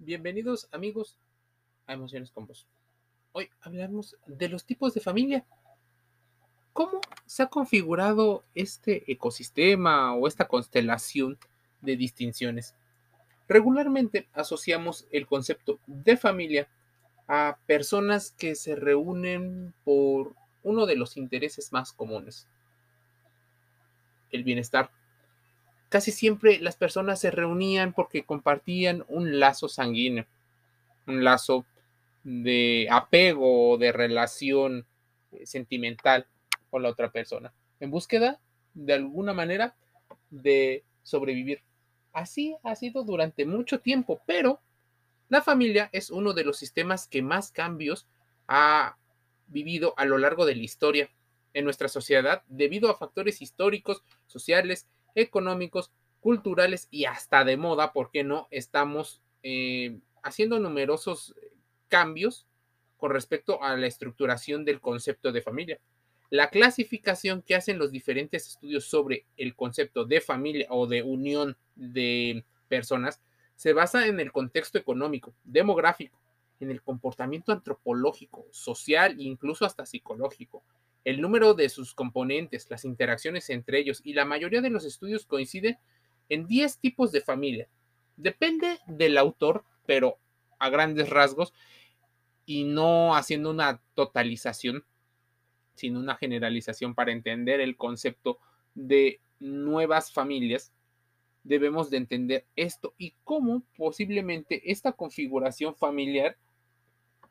Bienvenidos amigos a Emociones con Vos. Hoy hablamos de los tipos de familia. ¿Cómo se ha configurado este ecosistema o esta constelación de distinciones? Regularmente asociamos el concepto de familia a personas que se reúnen por uno de los intereses más comunes, el bienestar casi siempre las personas se reunían porque compartían un lazo sanguíneo, un lazo de apego, de relación eh, sentimental con la otra persona, en búsqueda de alguna manera de sobrevivir. Así ha sido durante mucho tiempo, pero la familia es uno de los sistemas que más cambios ha vivido a lo largo de la historia en nuestra sociedad debido a factores históricos, sociales económicos, culturales y hasta de moda, porque no estamos eh, haciendo numerosos cambios con respecto a la estructuración del concepto de familia. La clasificación que hacen los diferentes estudios sobre el concepto de familia o de unión de personas se basa en el contexto económico, demográfico, en el comportamiento antropológico, social e incluso hasta psicológico, el número de sus componentes, las interacciones entre ellos y la mayoría de los estudios coinciden en 10 tipos de familia. Depende del autor, pero a grandes rasgos y no haciendo una totalización, sino una generalización para entender el concepto de nuevas familias, debemos de entender esto y cómo posiblemente esta configuración familiar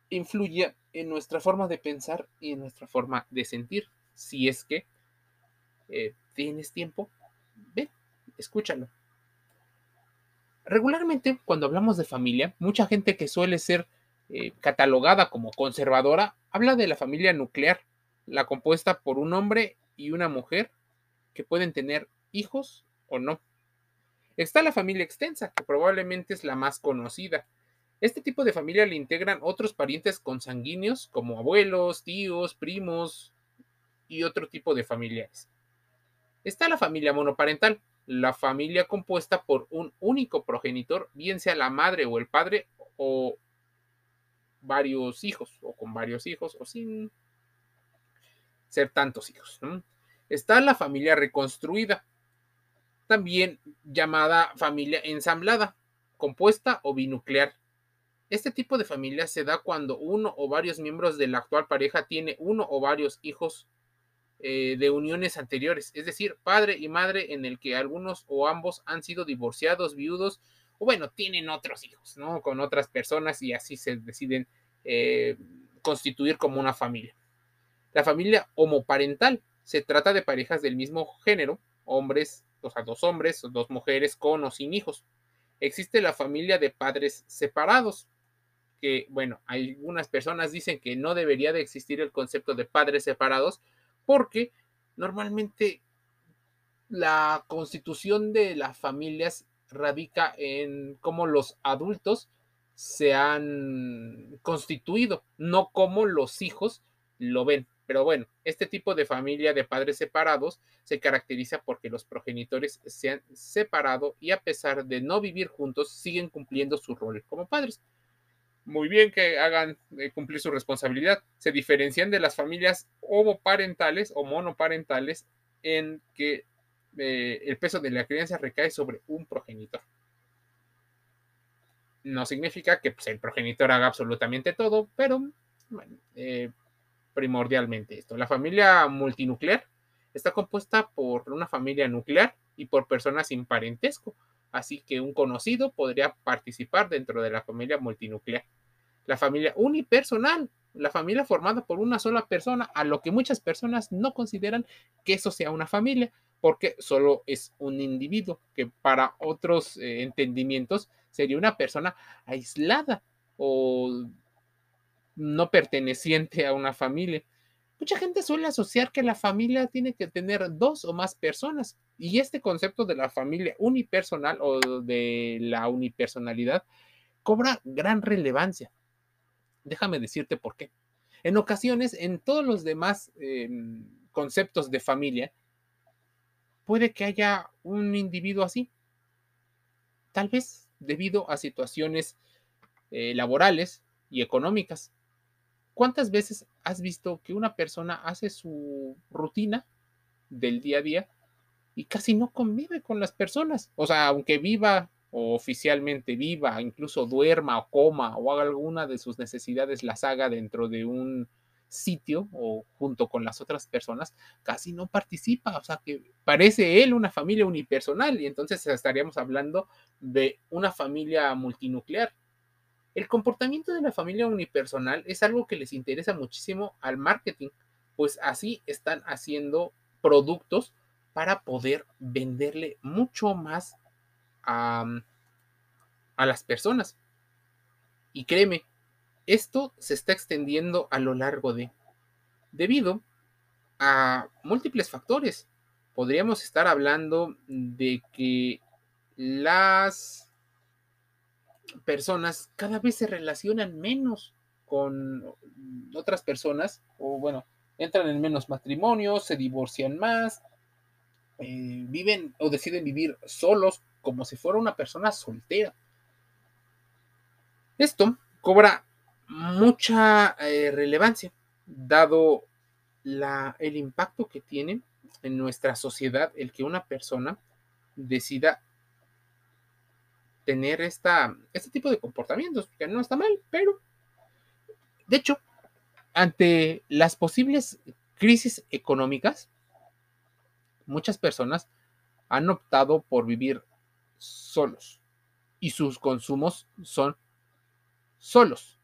influye en nuestra forma de pensar y en nuestra forma de sentir. Si es que eh, tienes tiempo, ve, escúchalo. Regularmente, cuando hablamos de familia, mucha gente que suele ser eh, catalogada como conservadora habla de la familia nuclear, la compuesta por un hombre y una mujer que pueden tener hijos o no. Está la familia extensa, que probablemente es la más conocida, este tipo de familia le integran otros parientes consanguíneos como abuelos, tíos, primos y otro tipo de familiares. Está la familia monoparental, la familia compuesta por un único progenitor, bien sea la madre o el padre o varios hijos, o con varios hijos, o sin ser tantos hijos. Está la familia reconstruida, también llamada familia ensamblada, compuesta o binuclear, este tipo de familia se da cuando uno o varios miembros de la actual pareja tiene uno o varios hijos eh, de uniones anteriores, es decir, padre y madre en el que algunos o ambos han sido divorciados, viudos, o bueno, tienen otros hijos, ¿no? Con otras personas y así se deciden eh, constituir como una familia. La familia homoparental se trata de parejas del mismo género, hombres, o sea, dos hombres o dos mujeres con o sin hijos. Existe la familia de padres separados, que, bueno, algunas personas dicen que no debería de existir el concepto de padres separados porque normalmente la constitución de las familias radica en cómo los adultos se han constituido, no como los hijos lo ven. Pero bueno, este tipo de familia de padres separados se caracteriza porque los progenitores se han separado y a pesar de no vivir juntos siguen cumpliendo su rol como padres muy bien que hagan eh, cumplir su responsabilidad. Se diferencian de las familias homoparentales o monoparentales en que eh, el peso de la crianza recae sobre un progenitor. No significa que pues, el progenitor haga absolutamente todo, pero eh, primordialmente esto. La familia multinuclear está compuesta por una familia nuclear y por personas sin parentesco, así que un conocido podría participar dentro de la familia multinuclear la familia unipersonal, la familia formada por una sola persona, a lo que muchas personas no consideran que eso sea una familia, porque solo es un individuo, que para otros eh, entendimientos sería una persona aislada o no perteneciente a una familia. Mucha gente suele asociar que la familia tiene que tener dos o más personas y este concepto de la familia unipersonal o de la unipersonalidad cobra gran relevancia Déjame decirte por qué. En ocasiones, en todos los demás em, conceptos de familia, puede que haya un individuo así. Tal vez debido a situaciones eh, laborales y económicas. ¿Cuántas veces has visto que una persona hace su rutina del día a día y casi no convive con las personas? O sea, aunque viva o oficialmente viva, incluso duerma o coma o haga alguna de sus necesidades, las haga dentro de un sitio o junto con las otras personas, casi no participa. O sea, que parece él una familia unipersonal y entonces estaríamos hablando de una familia multinuclear. El comportamiento de la familia unipersonal es algo que les interesa muchísimo al marketing, pues así están haciendo productos para poder venderle mucho más a, a las personas. Y créeme, esto se está extendiendo a lo largo de, debido a múltiples factores. Podríamos estar hablando de que las personas cada vez se relacionan menos con otras personas, o bueno, entran en menos matrimonios, se divorcian más, eh, viven o deciden vivir solos como si fuera una persona soltera. Esto cobra mucha eh, relevancia, dado la, el impacto que tiene en nuestra sociedad el que una persona decida tener esta, este tipo de comportamientos, que no está mal, pero de hecho, ante las posibles crisis económicas, muchas personas han optado por vivir solos y sus consumos son solos.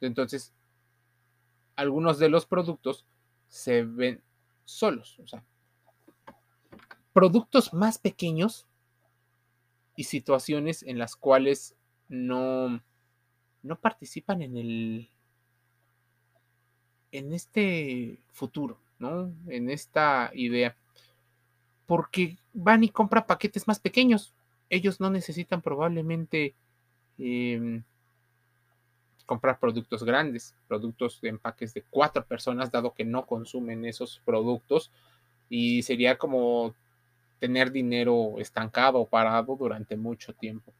Entonces, algunos de los productos se ven solos, o sea, productos más pequeños y situaciones en las cuales no, no participan en el en este futuro, ¿no? En esta idea. Porque van y compran paquetes más pequeños. Ellos no necesitan probablemente em, comprar productos grandes, productos de empaques de cuatro personas, dado que no consumen esos productos. Y sería como tener dinero estancado o parado durante mucho tiempo.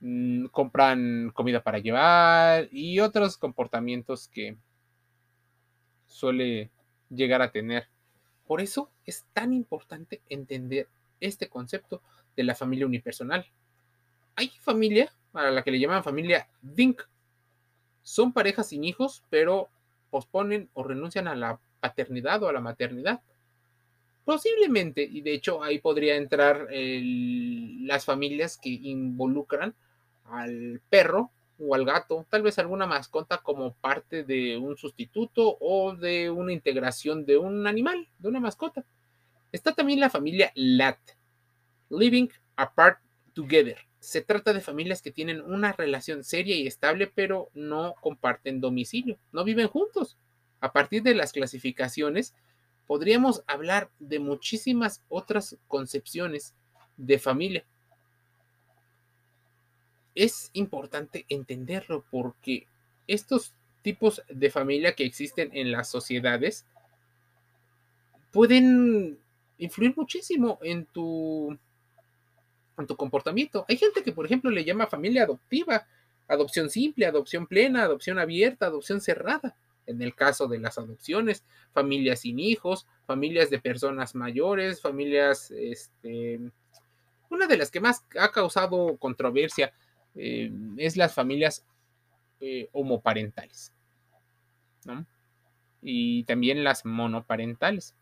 Mm, compran comida para llevar y otros comportamientos que suele llegar a tener. Por eso es tan importante entender este concepto de la familia unipersonal. Hay familia a la que le llaman familia Dink. Son parejas sin hijos, pero posponen o renuncian a la paternidad o a la maternidad Posiblemente, y de hecho ahí podría entrar las familias que involucran al perro o al gato, tal vez alguna mascota como parte de un sustituto o de una integración de un animal, de una mascota. Está también la familia LAT, Living Apart Together. Se trata de familias que tienen una relación seria y estable, pero no comparten domicilio, no viven juntos. A partir de las clasificaciones, podríamos hablar de muchísimas otras concepciones de familia. Es importante entenderlo porque estos tipos de familia que existen en las sociedades pueden influir muchísimo en tu, en tu comportamiento. Hay gente que, por ejemplo, le llama familia adoptiva, adopción simple, adopción plena, adopción abierta, adopción cerrada en el caso de las adopciones, familias sin hijos, familias de personas mayores, familias, este, una de las que más ha causado controversia eh, es las familias eh, homoparentales, ¿no? Y también las monoparentales.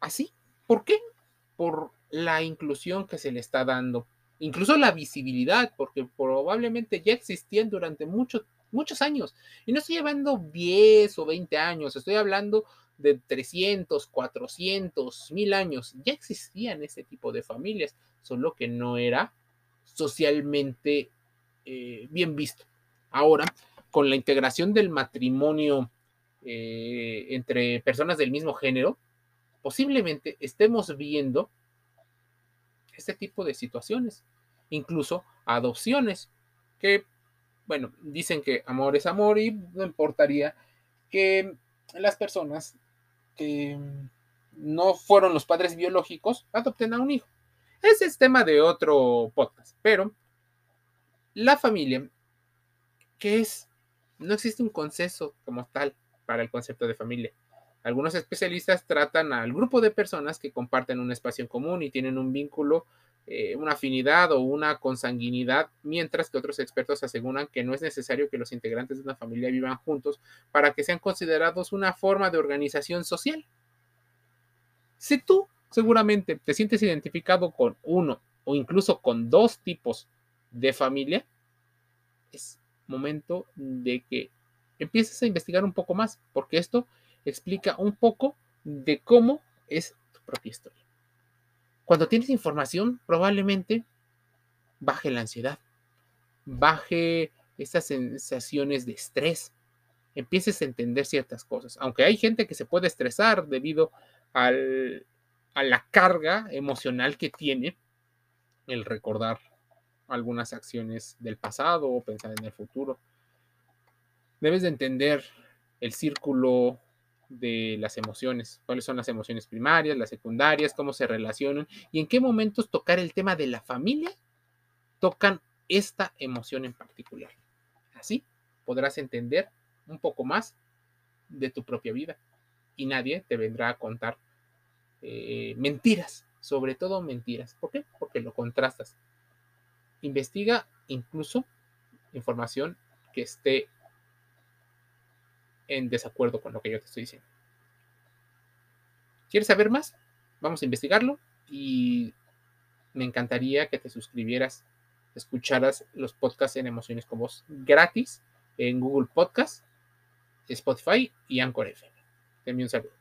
¿Así? ¿Por qué? Por la inclusión que se le está dando, incluso la visibilidad, porque probablemente ya existían durante mucho muchos años. Y no estoy hablando 10 o 20 años, estoy hablando de 300, 400, 1000 años. Ya existían ese tipo de familias, solo que no era socialmente eh, bien visto. Ahora, con la integración del matrimonio eh, entre personas del mismo género, posiblemente estemos viendo este tipo de situaciones, incluso adopciones, que bueno, dicen que amor es amor y no importaría que las personas que no fueron los padres biológicos adopten a un hijo. Ese es tema de otro podcast, pero La familia, ¿qué es? No existe un consenso como tal para el concepto de familia. Algunos especialistas tratan al grupo de personas que comparten un espacio en común y tienen un vínculo, eh, una afinidad o una consanguinidad, mientras que otros expertos aseguran que no es necesario que los integrantes de una familia vivan juntos para que sean considerados una forma de organización social. Si tú seguramente te sientes identificado con uno o incluso con dos tipos de familia, es momento de que empieces a investigar un poco más, porque esto explica un poco de cómo es tu propia historia. Cuando tienes información, probablemente baje la ansiedad, baje esas sensaciones de estrés, empieces a entender ciertas cosas. Aunque hay gente que se puede estresar debido al, a la carga emocional que tiene el recordar algunas acciones del pasado o pensar en el futuro. Debes de entender el círculo de las emociones, cuáles son las emociones primarias, las secundarias, cómo se relacionan y en qué momentos tocar el tema de la familia tocan esta emoción en particular. Así podrás entender un poco más de tu propia vida y nadie te vendrá a contar eh, mentiras, sobre todo mentiras. ¿Por qué? Porque lo contrastas. Investiga incluso información que esté en desacuerdo con lo que yo te estoy diciendo. ¿Quieres saber más? Vamos a investigarlo y me encantaría que te suscribieras, escucharas los podcasts en Emociones con Voz gratis en Google Podcast, Spotify y Anchor FM. Te envío un saludo.